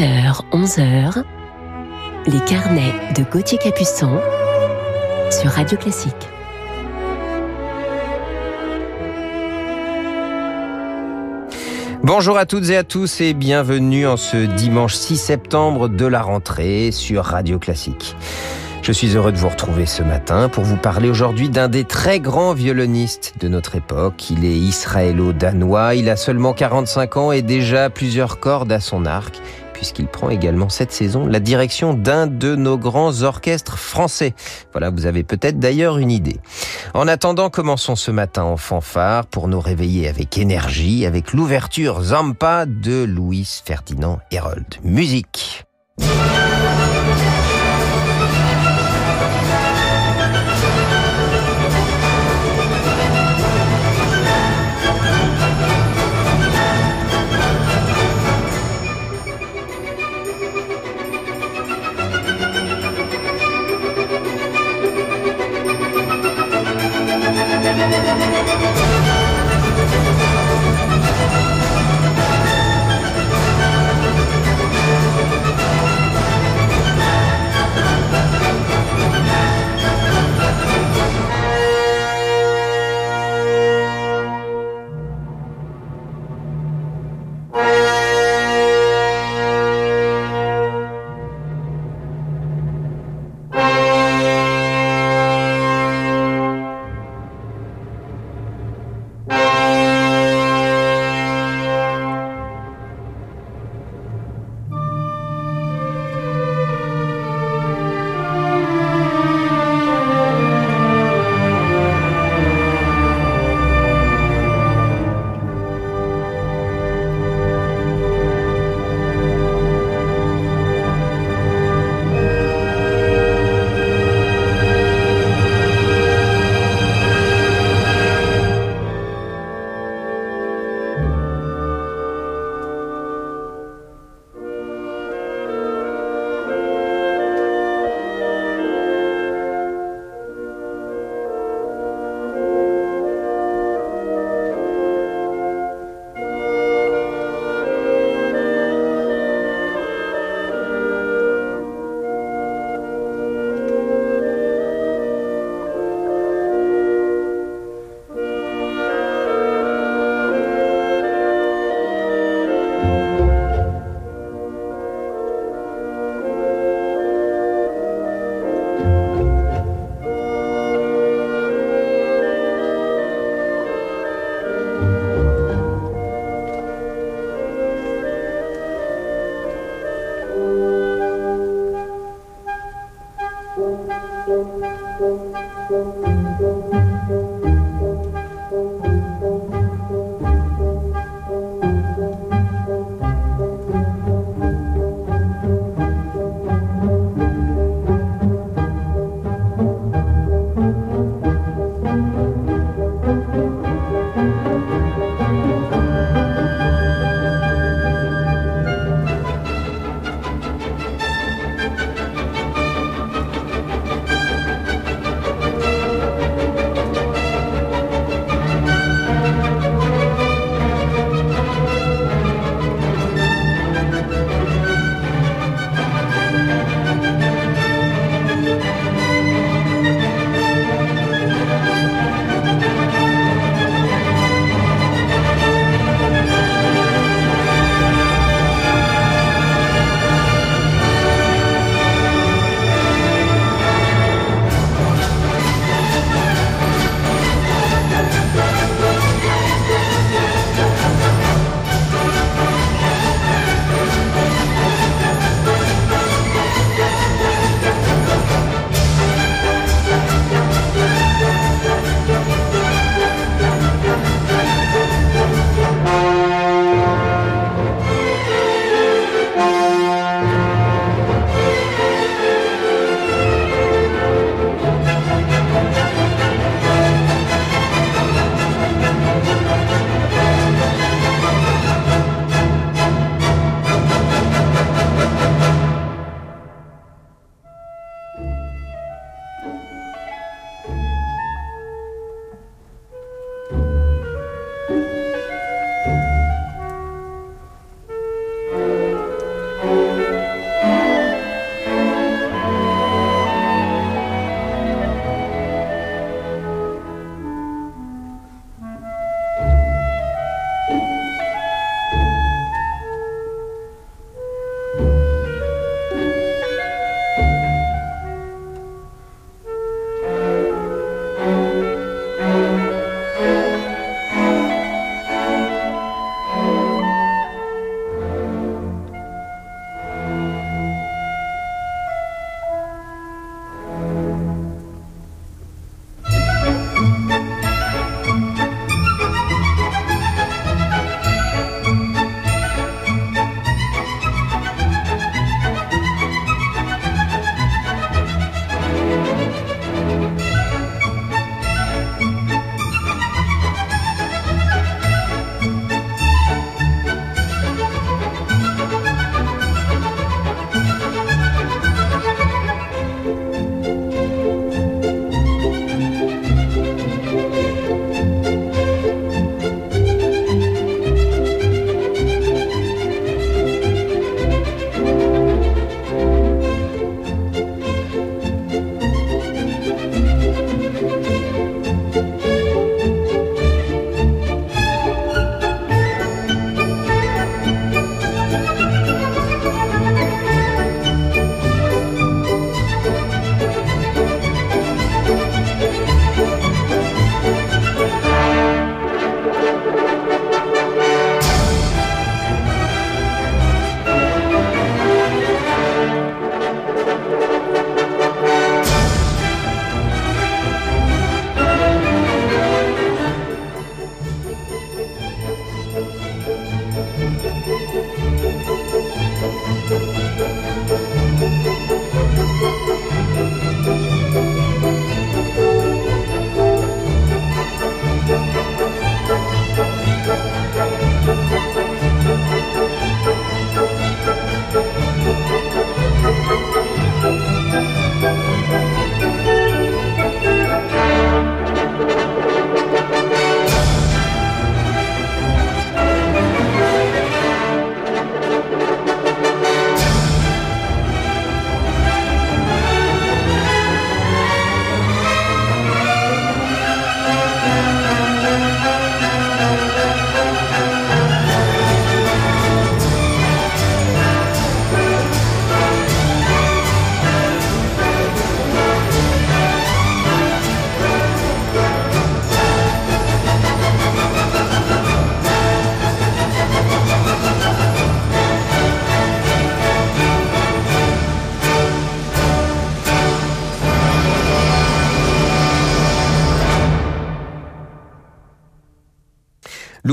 10h, 11h, les carnets de Gauthier Capuçon sur Radio Classique. Bonjour à toutes et à tous et bienvenue en ce dimanche 6 septembre de la rentrée sur Radio Classique. Je suis heureux de vous retrouver ce matin pour vous parler aujourd'hui d'un des très grands violonistes de notre époque. Il est israélo-danois, il a seulement 45 ans et déjà plusieurs cordes à son arc puisqu'il prend également cette saison la direction d'un de nos grands orchestres français. Voilà, vous avez peut-être d'ailleurs une idée. En attendant, commençons ce matin en fanfare pour nous réveiller avec énergie avec l'ouverture Zampa de Louis Ferdinand Herold. Musique.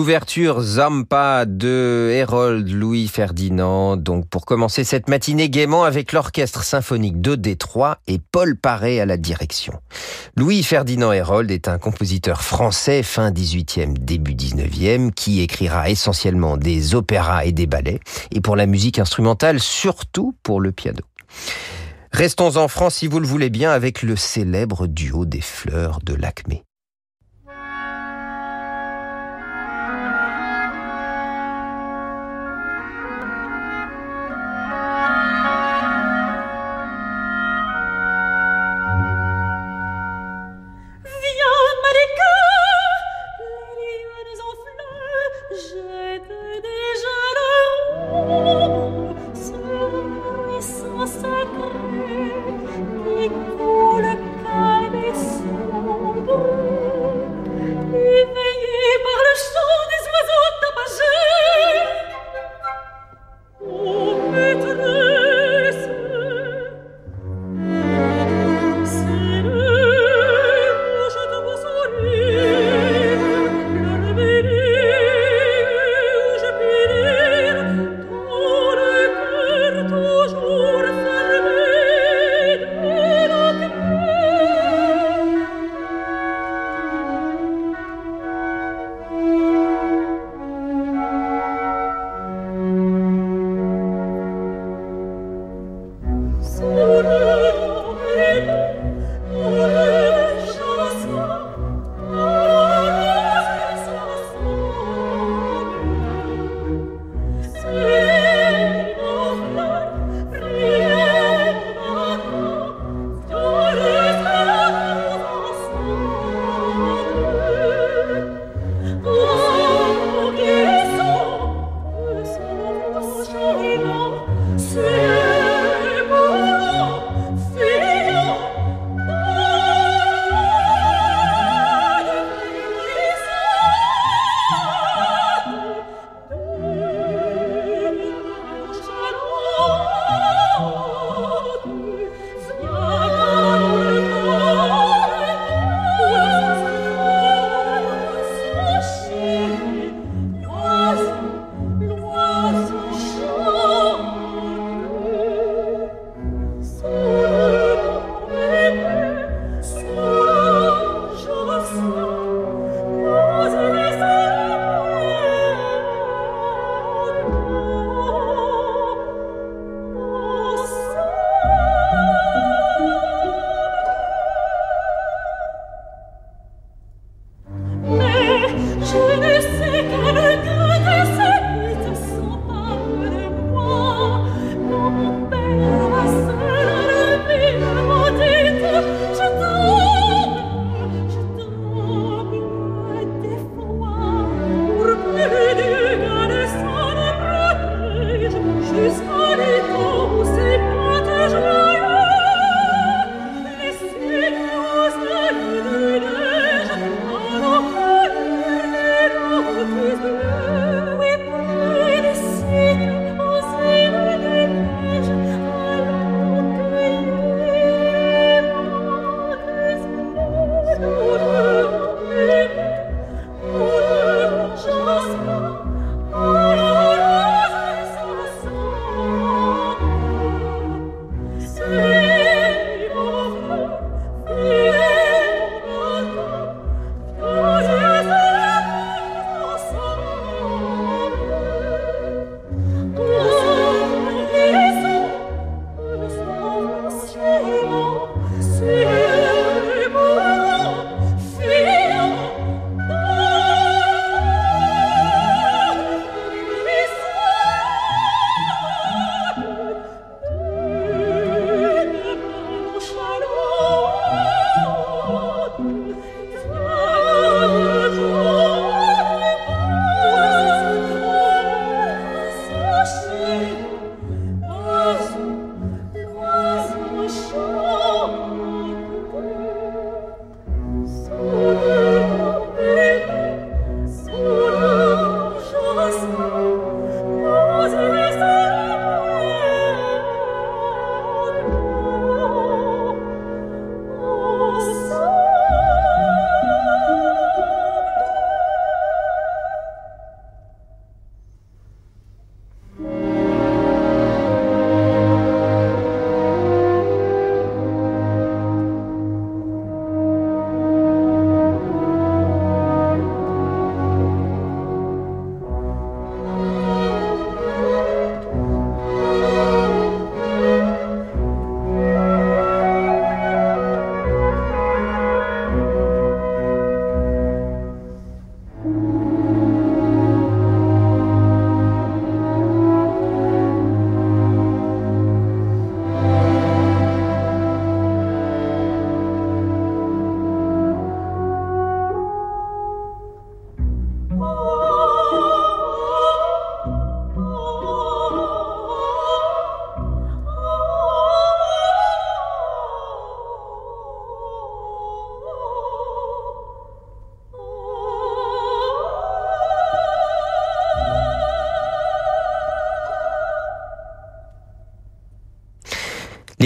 L'ouverture Zampa de Harold Louis Ferdinand. Donc pour commencer cette matinée gaiement avec l'orchestre symphonique de Détroit et Paul Paré à la direction. Louis Ferdinand Harold est un compositeur français fin 18e, début 19e qui écrira essentiellement des opéras et des ballets et pour la musique instrumentale surtout pour le piano. Restons en France si vous le voulez bien avec le célèbre duo des fleurs de l'Acmé.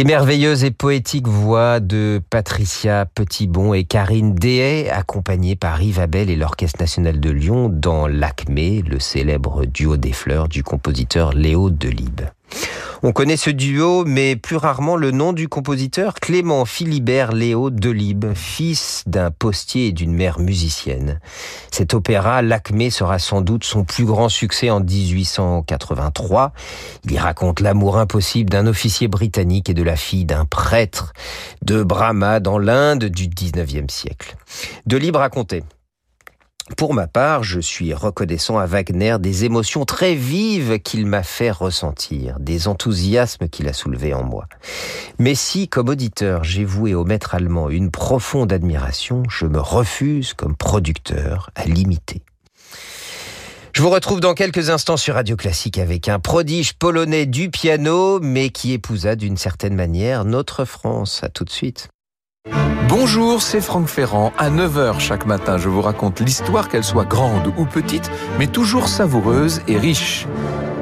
Les merveilleuses et poétiques voix de Patricia Petitbon et Karine Dehay, accompagnées par Yves Abel et l'Orchestre national de Lyon dans l'Acmé, le célèbre duo des fleurs du compositeur Léo Delibes. On connaît ce duo, mais plus rarement le nom du compositeur Clément Philibert Léo Delibes, fils d'un postier et d'une mère musicienne. Cet opéra, L'Acmé, sera sans doute son plus grand succès en 1883. Il y raconte l'amour impossible d'un officier britannique et de la fille d'un prêtre de Brahma dans l'Inde du 19e siècle. Delibes racontait pour ma part, je suis reconnaissant à Wagner des émotions très vives qu'il m'a fait ressentir, des enthousiasmes qu'il a soulevés en moi. Mais si, comme auditeur, j'ai voué au maître allemand une profonde admiration, je me refuse, comme producteur, à l'imiter. Je vous retrouve dans quelques instants sur Radio Classique avec un prodige polonais du piano, mais qui épousa d'une certaine manière notre France. À tout de suite. Bonjour, c'est Franck Ferrand. À 9h chaque matin, je vous raconte l'histoire, qu'elle soit grande ou petite, mais toujours savoureuse et riche.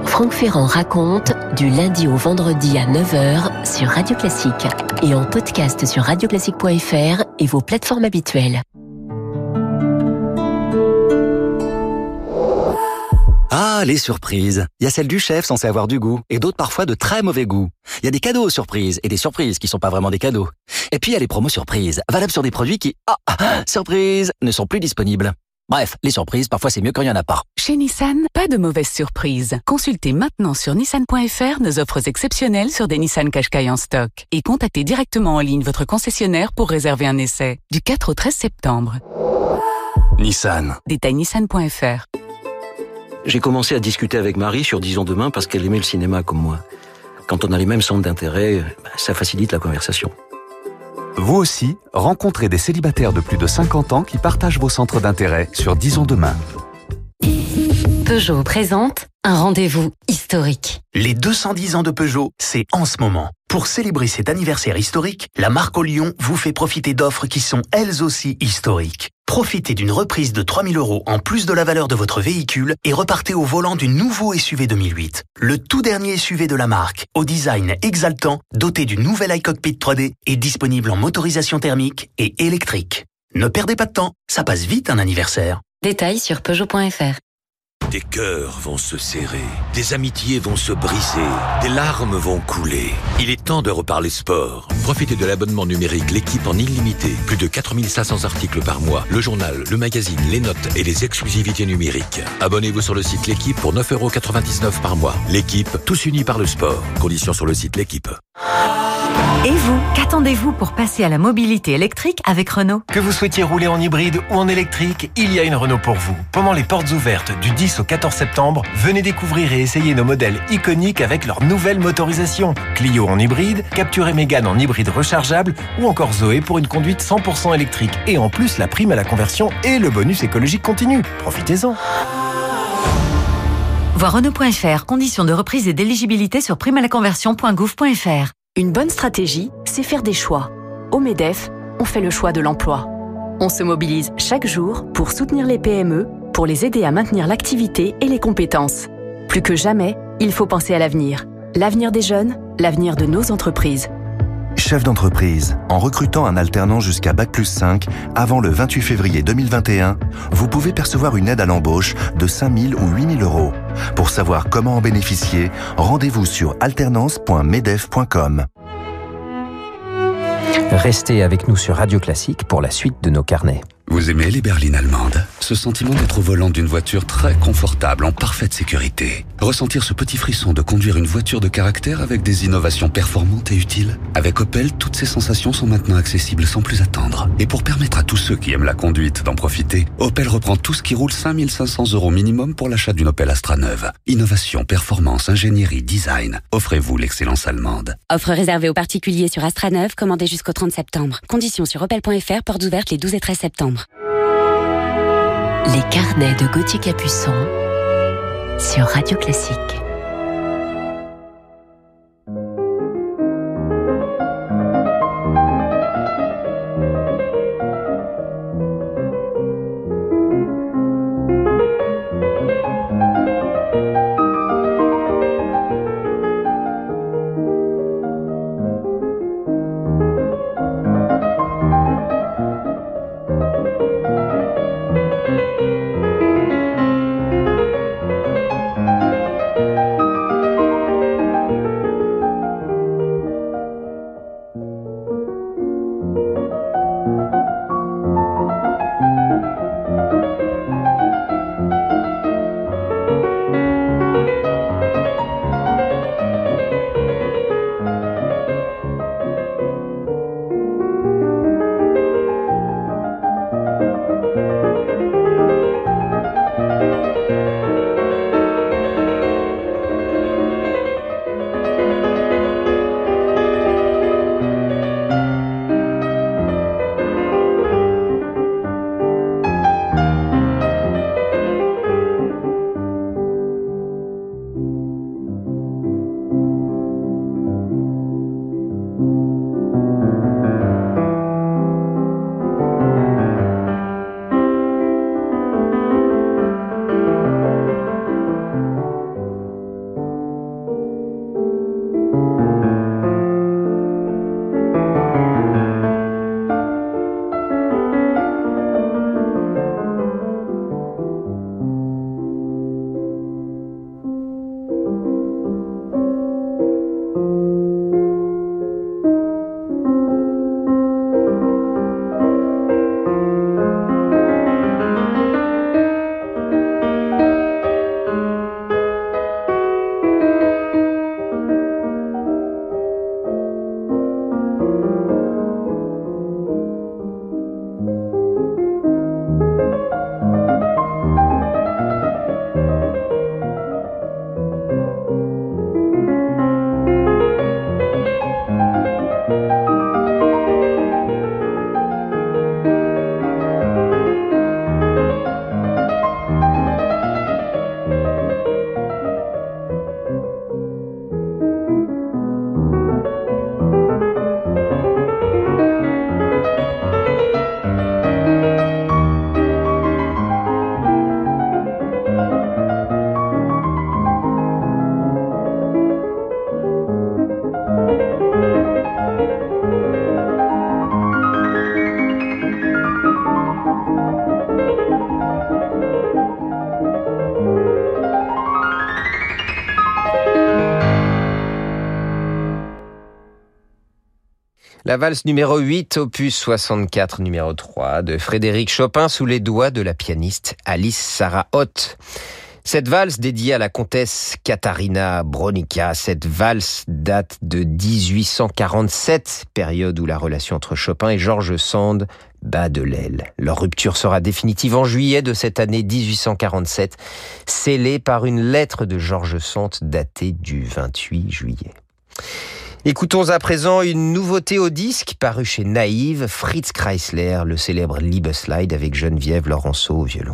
Franck Ferrand raconte du lundi au vendredi à 9h sur Radio Classique et en podcast sur radioclassique.fr et vos plateformes habituelles. Ah, les surprises. Il y a celles du chef censé avoir du goût, et d'autres parfois de très mauvais goût. Il y a des cadeaux aux surprises, et des surprises qui sont pas vraiment des cadeaux. Et puis il y a les promos surprises, valables sur des produits qui, ah, ah surprise, ne sont plus disponibles. Bref, les surprises, parfois c'est mieux quand il n'y en a pas. Chez Nissan, pas de mauvaises surprises. Consultez maintenant sur nissan.fr nos offres exceptionnelles sur des Nissan Qashqai en stock. Et contactez directement en ligne votre concessionnaire pour réserver un essai. Du 4 au 13 septembre. Nissan. Détail nissan.fr. J'ai commencé à discuter avec Marie sur Disons Demain parce qu'elle aimait le cinéma comme moi. Quand on a les mêmes centres d'intérêt, bah, ça facilite la conversation. Vous aussi, rencontrez des célibataires de plus de 50 ans qui partagent vos centres d'intérêt sur Disons Demain. Peugeot présente un rendez-vous historique. Les 210 ans de Peugeot, c'est en ce moment. Pour célébrer cet anniversaire historique, la marque au Lyon vous fait profiter d'offres qui sont elles aussi historiques. Profitez d'une reprise de 3000 euros en plus de la valeur de votre véhicule et repartez au volant du nouveau SUV 2008. Le tout dernier SUV de la marque, au design exaltant, doté du nouvel iCockpit 3D et disponible en motorisation thermique et électrique. Ne perdez pas de temps, ça passe vite un anniversaire. Détails sur Peugeot.fr. Des cœurs vont se serrer, des amitiés vont se briser, des larmes vont couler. Il est temps de reparler sport. Profitez de l'abonnement numérique L'équipe en illimité. Plus de 4500 articles par mois. Le journal, le magazine, les notes et les exclusivités numériques. Abonnez-vous sur le site L'équipe pour 9,99€ par mois. L'équipe, tous unis par le sport. Conditions sur le site L'équipe. Et vous, qu'attendez-vous pour passer à la mobilité électrique avec Renault Que vous souhaitiez rouler en hybride ou en électrique, il y a une Renault pour vous. Pendant les portes ouvertes du 10 au 14 septembre, venez découvrir et essayer nos modèles iconiques avec leur nouvelle motorisation. Clio en hybride, Capture et Mégane en hybride rechargeable ou encore Zoé pour une conduite 100% électrique. Et en plus, la prime à la conversion et le bonus écologique continue. Profitez-en. Voir Renault.fr, conditions de reprise et d'éligibilité sur primealaconversion.gouv.fr. Une bonne stratégie, c'est faire des choix. Au MEDEF, on fait le choix de l'emploi. On se mobilise chaque jour pour soutenir les PME, pour les aider à maintenir l'activité et les compétences. Plus que jamais, il faut penser à l'avenir. L'avenir des jeunes, l'avenir de nos entreprises. Chef d'entreprise, en recrutant un alternant jusqu'à Bac plus 5 avant le 28 février 2021, vous pouvez percevoir une aide à l'embauche de 5 000 ou 8 000 euros. Pour savoir comment en bénéficier, rendez-vous sur alternance.medef.com. Restez avec nous sur Radio Classique pour la suite de nos carnets. Vous aimez les berlines allemandes? Ce sentiment d'être au volant d'une voiture très confortable, en parfaite sécurité. Ressentir ce petit frisson de conduire une voiture de caractère avec des innovations performantes et utiles? Avec Opel, toutes ces sensations sont maintenant accessibles sans plus attendre. Et pour permettre à tous ceux qui aiment la conduite d'en profiter, Opel reprend tout ce qui roule 5500 euros minimum pour l'achat d'une Opel Astra neuve. Innovation, performance, ingénierie, design. Offrez-vous l'excellence allemande. Offre réservée aux particuliers sur Astra neuve, commandée jusqu'au 30 septembre. Conditions sur opel.fr, portes ouvertes les 12 et 13 septembre. Les carnets de Gauthier Capuçon sur Radio Classique. La valse numéro 8, opus 64, numéro 3, de Frédéric Chopin sous les doigts de la pianiste Alice Sarah Ott. Cette valse dédiée à la comtesse Katharina Bronica, cette valse date de 1847, période où la relation entre Chopin et Georges Sand bat de l'aile. Leur rupture sera définitive en juillet de cette année 1847, scellée par une lettre de Georges Sand datée du 28 juillet. Écoutons à présent une nouveauté au disque paru chez Naïve, Fritz Kreisler, le célèbre Liebeslide avec Geneviève Laurenceau au violon.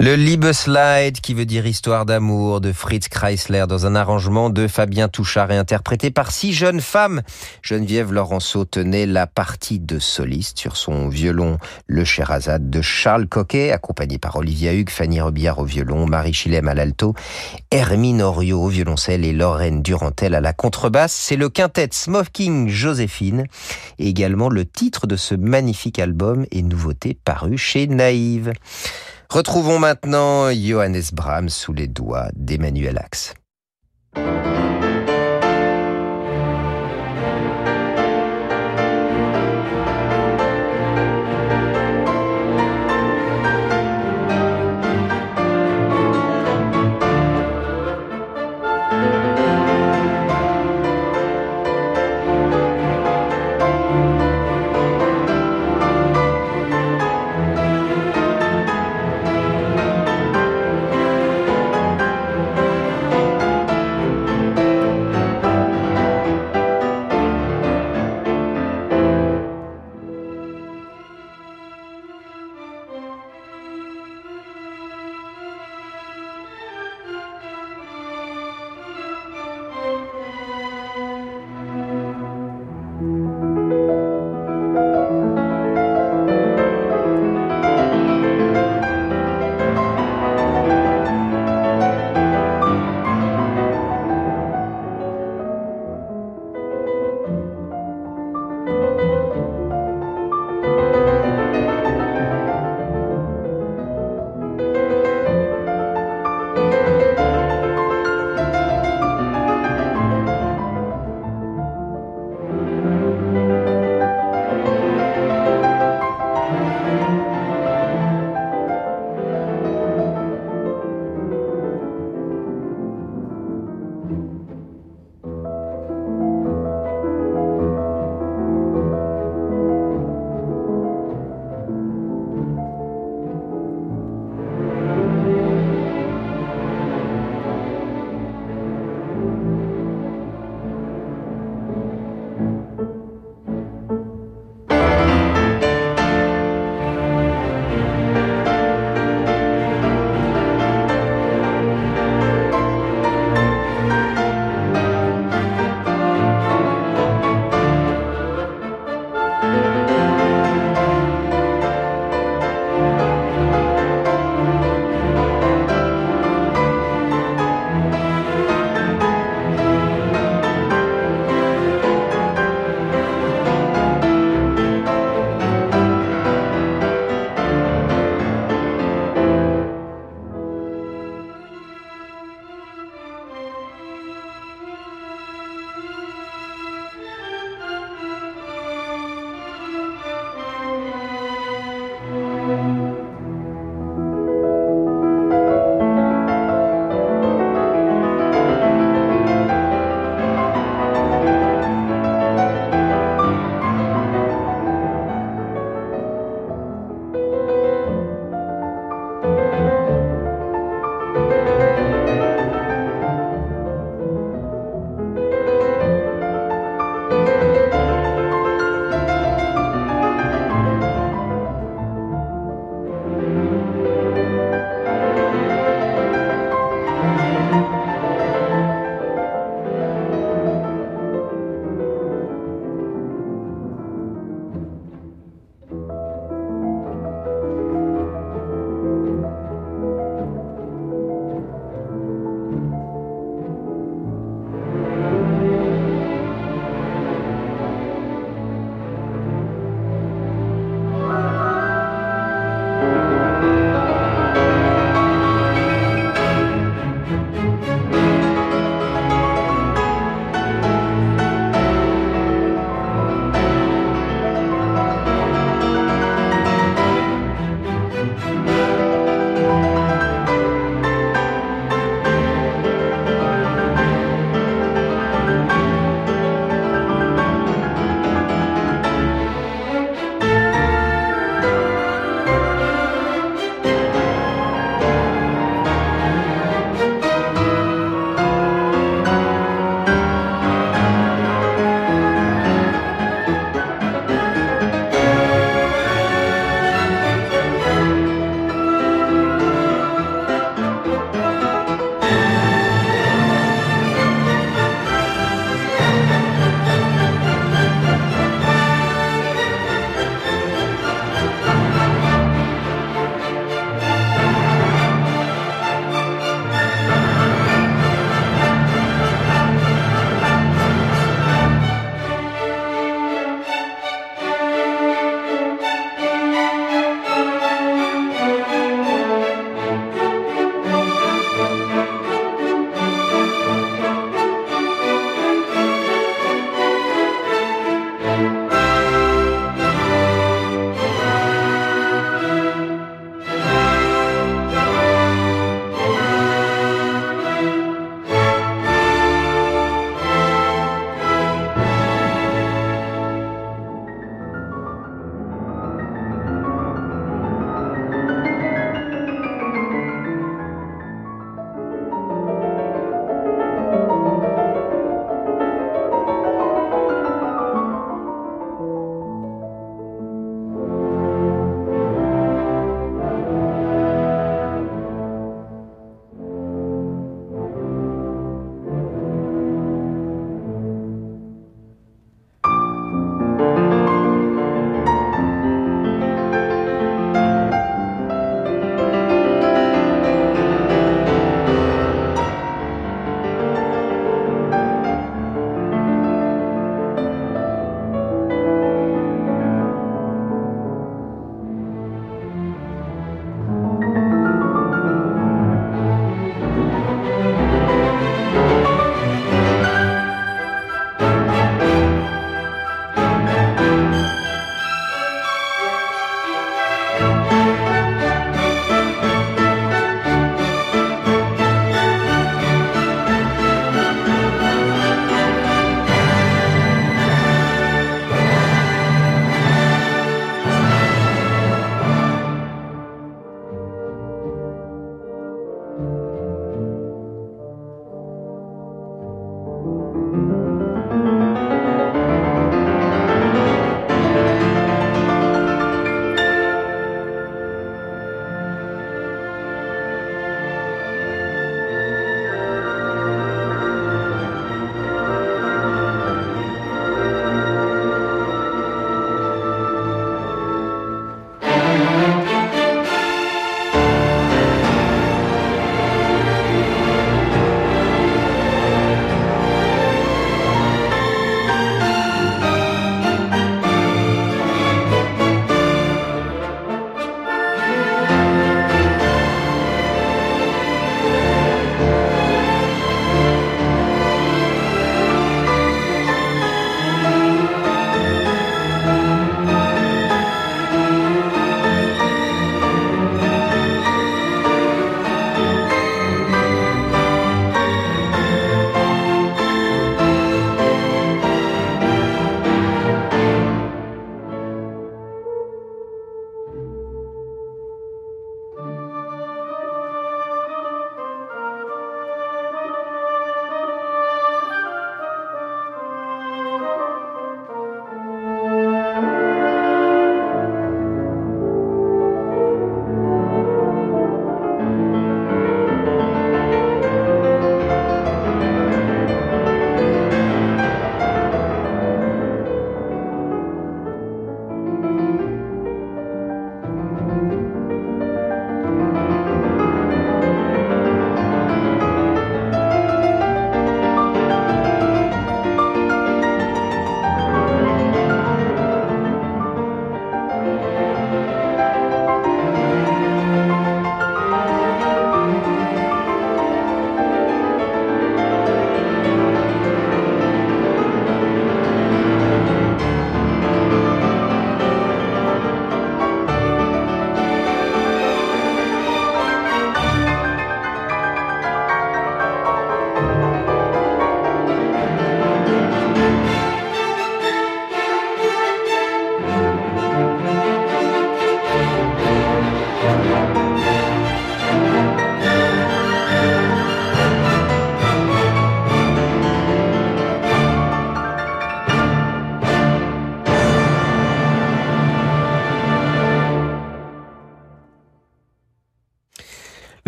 Le Liebesleid, qui veut dire histoire d'amour, de Fritz Kreisler, dans un arrangement de Fabien Touchard et interprété par six jeunes femmes. Geneviève Laurenceau tenait la partie de soliste sur son violon Le Sherazade de Charles Coquet, accompagné par Olivia Hugues, Fanny Robillard au violon, Marie Chilem à l'alto, Hermine Oriot au violoncelle et Lorraine Durantel à la contrebasse. C'est le quintet Smoking Joséphine, également le titre de ce magnifique album et nouveauté paru chez Naïve. Retrouvons maintenant Johannes Brahms sous les doigts d'Emmanuel Axe.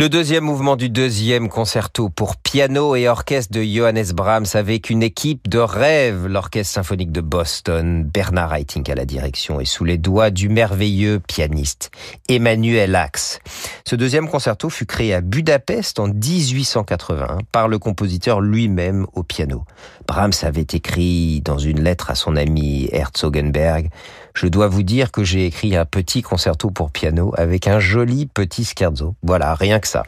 Le deuxième mouvement du deuxième concerto pour piano et orchestre de Johannes Brahms avec une équipe de rêve, l'orchestre symphonique de Boston, Bernard Haitink à la direction et sous les doigts du merveilleux pianiste Emmanuel Axe. Ce deuxième concerto fut créé à Budapest en 1880 par le compositeur lui-même au piano. Brahms avait écrit dans une lettre à son ami Herzogenberg je dois vous dire que j'ai écrit un petit concerto pour piano avec un joli petit scherzo. Voilà, rien que ça.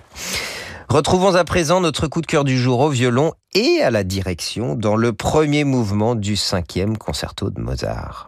Retrouvons à présent notre coup de cœur du jour au violon et à la direction dans le premier mouvement du cinquième concerto de Mozart.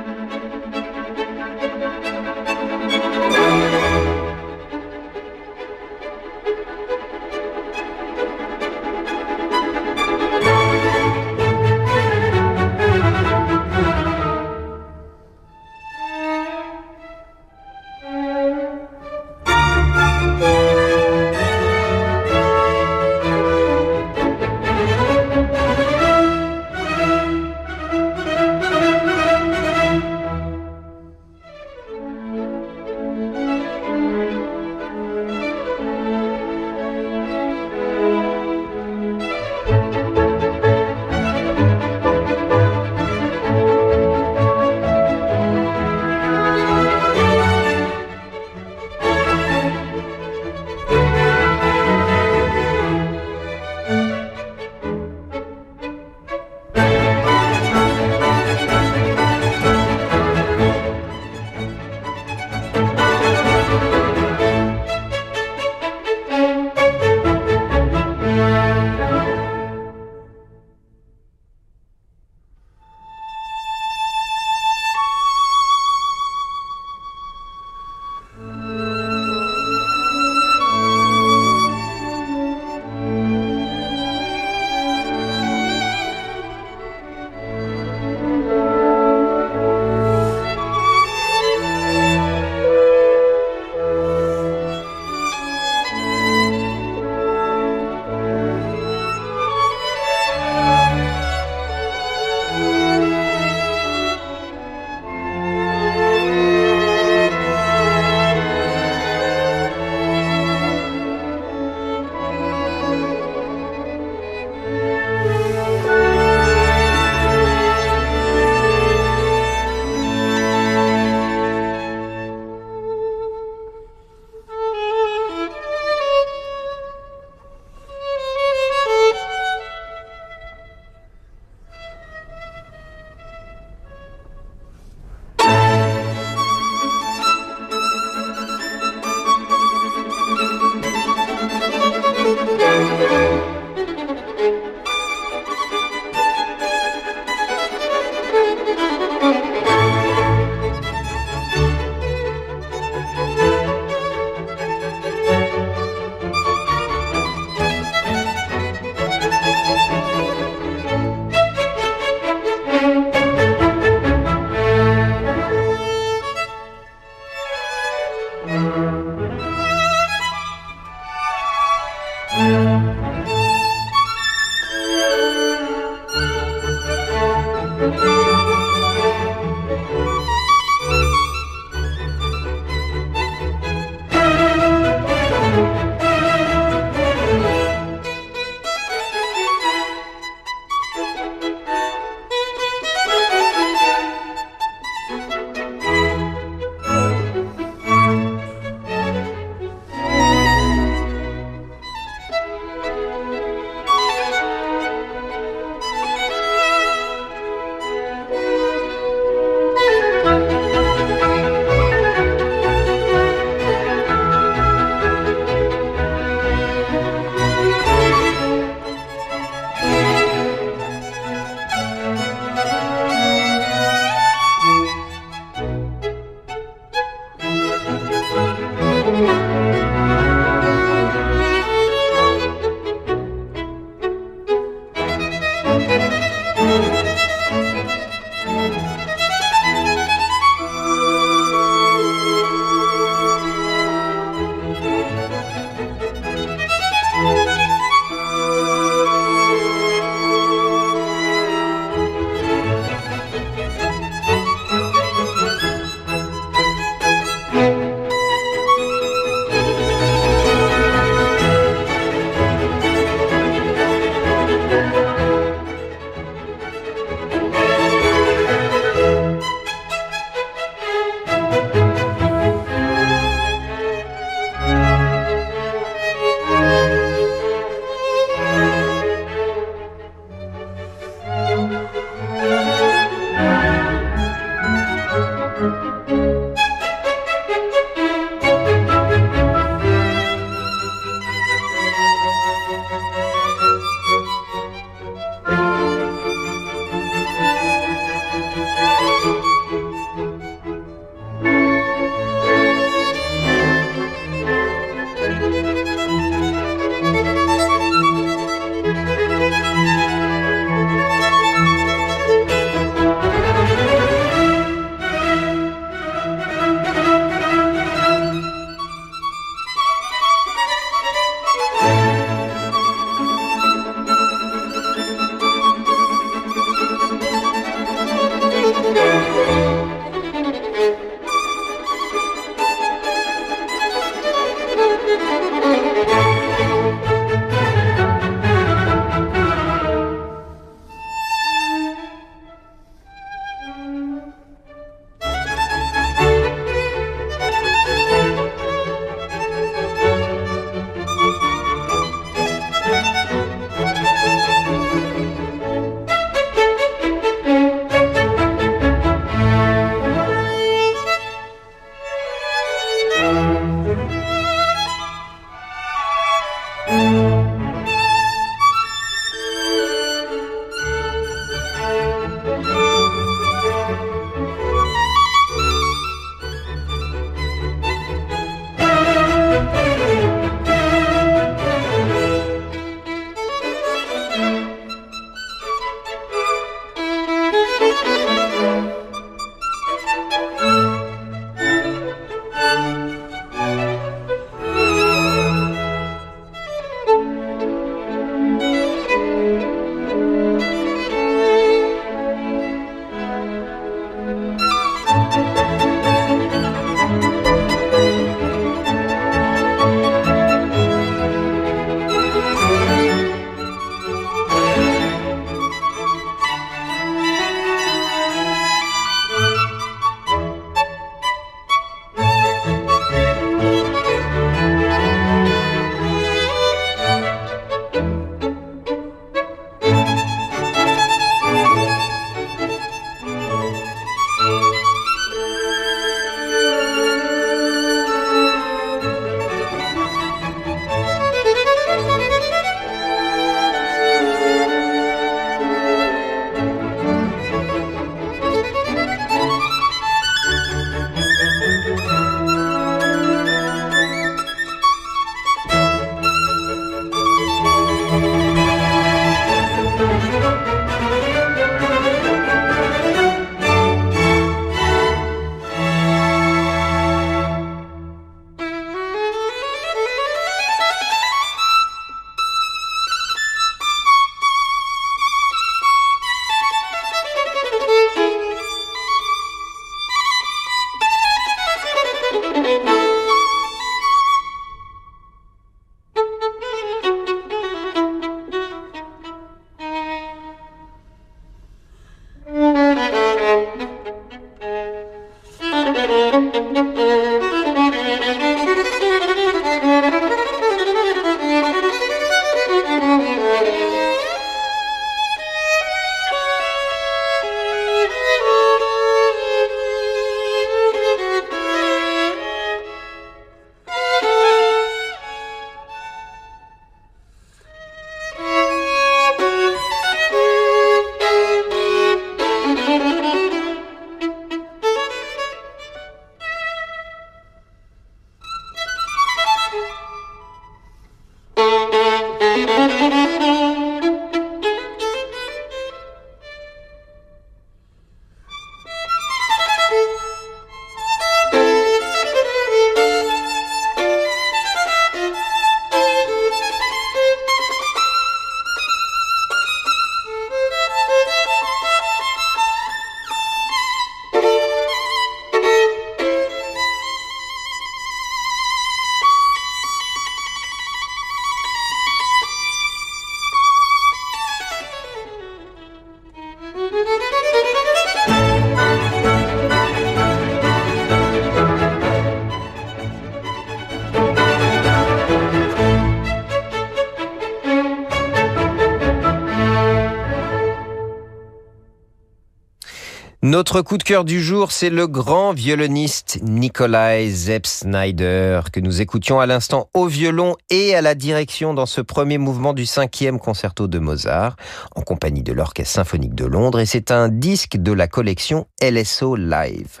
Notre coup de cœur du jour, c'est le grand violoniste Nikolai Zepp Snyder, que nous écoutions à l'instant au violon et à la direction dans ce premier mouvement du cinquième concerto de Mozart, en compagnie de l'Orchestre symphonique de Londres, et c'est un disque de la collection LSO Live.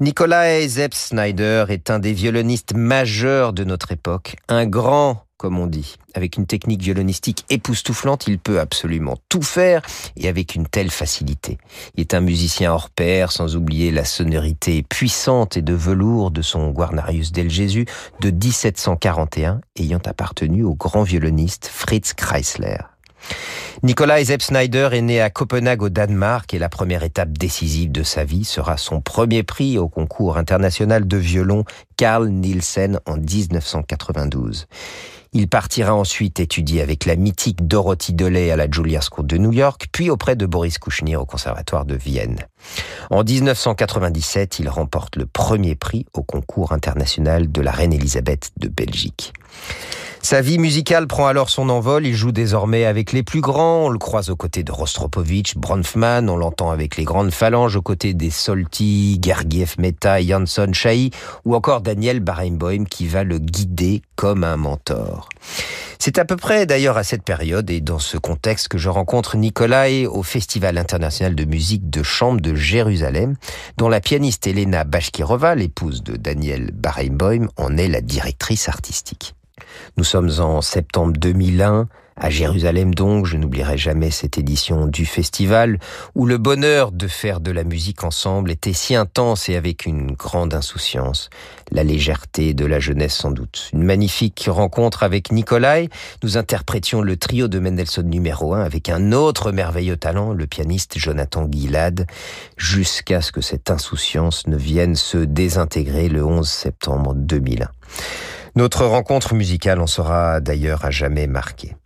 Nikolai Zepp Snyder est un des violonistes majeurs de notre époque, un grand comme on dit. Avec une technique violonistique époustouflante, il peut absolument tout faire et avec une telle facilité. Il est un musicien hors pair, sans oublier la sonorité puissante et de velours de son Guarnarius del Jésus de 1741, ayant appartenu au grand violoniste Fritz Kreisler. Nicolas Zepp Snyder est né à Copenhague au Danemark et la première étape décisive de sa vie sera son premier prix au concours international de violon Carl Nielsen en 1992. Il partira ensuite étudier avec la mythique Dorothy Delay à la Juilliard School de New York, puis auprès de Boris Kouchnir au Conservatoire de Vienne. En 1997, il remporte le premier prix au concours international de la Reine Elisabeth de Belgique. Sa vie musicale prend alors son envol. Il joue désormais avec les plus grands. On le croise aux côtés de Rostropovich, Bronfman. On l'entend avec les grandes phalanges aux côtés des Solti, Gergiev Mehta, Jansson, Chahi ou encore Daniel Barenboim qui va le guider comme un mentor. C'est à peu près d'ailleurs à cette période et dans ce contexte que je rencontre Nikolai au Festival international de musique de chambre de Jérusalem, dont la pianiste Elena Bashkirova, l'épouse de Daniel Barenboim, en est la directrice artistique. Nous sommes en septembre 2001, à Jérusalem donc, je n'oublierai jamais cette édition du festival, où le bonheur de faire de la musique ensemble était si intense et avec une grande insouciance, la légèreté de la jeunesse sans doute. Une magnifique rencontre avec Nikolai, nous interprétions le trio de Mendelssohn numéro 1 avec un autre merveilleux talent, le pianiste Jonathan Gilad, jusqu'à ce que cette insouciance ne vienne se désintégrer le 11 septembre 2001. Notre rencontre musicale en sera d'ailleurs à jamais marquée.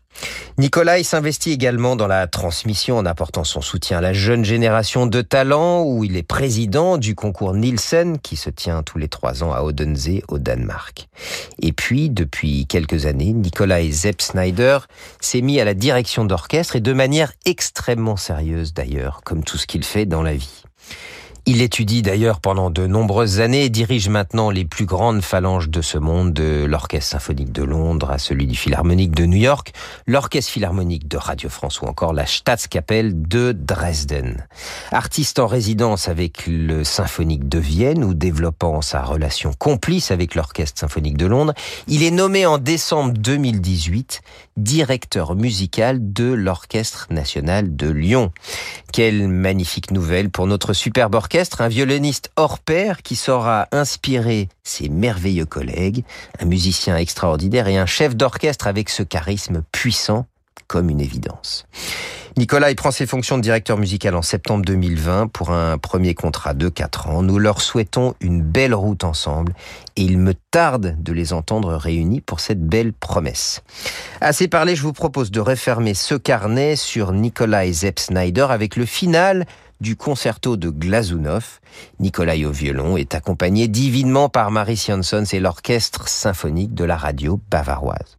Nikolai s'investit également dans la transmission en apportant son soutien à la jeune génération de talents où il est président du concours Nielsen qui se tient tous les trois ans à Odense au Danemark. Et puis, depuis quelques années, Nikolai Zepp Snyder s'est mis à la direction d'orchestre et de manière extrêmement sérieuse d'ailleurs, comme tout ce qu'il fait dans la vie. Il étudie d'ailleurs pendant de nombreuses années et dirige maintenant les plus grandes phalanges de ce monde, de l'Orchestre symphonique de Londres à celui du Philharmonique de New York, l'Orchestre philharmonique de Radio France ou encore la Staatskapelle de Dresden. Artiste en résidence avec le Symphonique de Vienne ou développant sa relation complice avec l'Orchestre symphonique de Londres, il est nommé en décembre 2018 directeur musical de l'Orchestre national de Lyon. Quelle magnifique nouvelle pour notre superbe orchestre un violoniste hors pair qui saura inspirer ses merveilleux collègues, un musicien extraordinaire et un chef d'orchestre avec ce charisme puissant comme une évidence. Nicolas prend ses fonctions de directeur musical en septembre 2020 pour un premier contrat de 4 ans. Nous leur souhaitons une belle route ensemble et il me tarde de les entendre réunis pour cette belle promesse. Assez parlé, je vous propose de refermer ce carnet sur Nikolai Zepp Snyder avec le final du concerto de Glazunov. Nikolai au violon est accompagné divinement par Marie Jansons et l'orchestre symphonique de la radio bavaroise.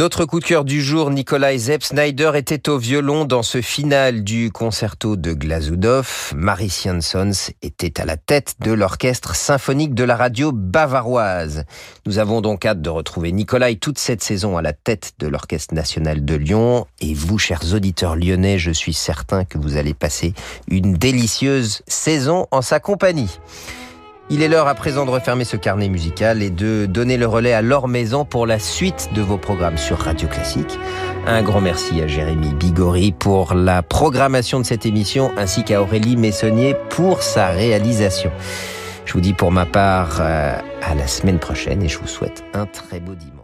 Notre coup de cœur du jour, Nikolai Zepp Snyder était au violon dans ce final du concerto de Glazudov. Marie Jansons était à la tête de l'orchestre symphonique de la radio bavaroise. Nous avons donc hâte de retrouver Nikolai toute cette saison à la tête de l'orchestre national de Lyon. Et vous, chers auditeurs lyonnais, je suis certain que vous allez passer une délicieuse saison en sa compagnie. Il est l'heure à présent de refermer ce carnet musical et de donner le relais à Laure Maison pour la suite de vos programmes sur Radio Classique. Un grand merci à Jérémy Bigori pour la programmation de cette émission ainsi qu'à Aurélie Messonnier pour sa réalisation. Je vous dis pour ma part euh, à la semaine prochaine et je vous souhaite un très beau dimanche.